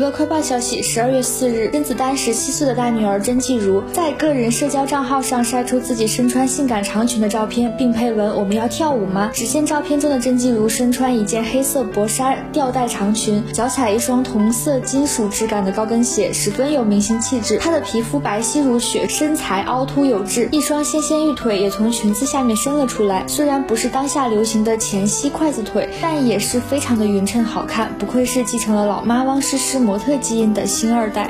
娱乐快报消息：十二月四日，甄子丹十七岁的大女儿甄继如在个人社交账号上晒出自己身穿性感长裙的照片，并配文“我们要跳舞吗？”只见照片中的甄继如身穿一件黑色薄纱吊带长裙，脚踩一双同色金属质感的高跟鞋，十分有明星气质。她的皮肤白皙如雪，身材凹凸有致，一双纤纤玉腿也从裙子下面伸了出来。虽然不是当下流行的前膝筷子腿，但也是非常的匀称好看，不愧是继承了老妈汪诗诗模特基因的新二代。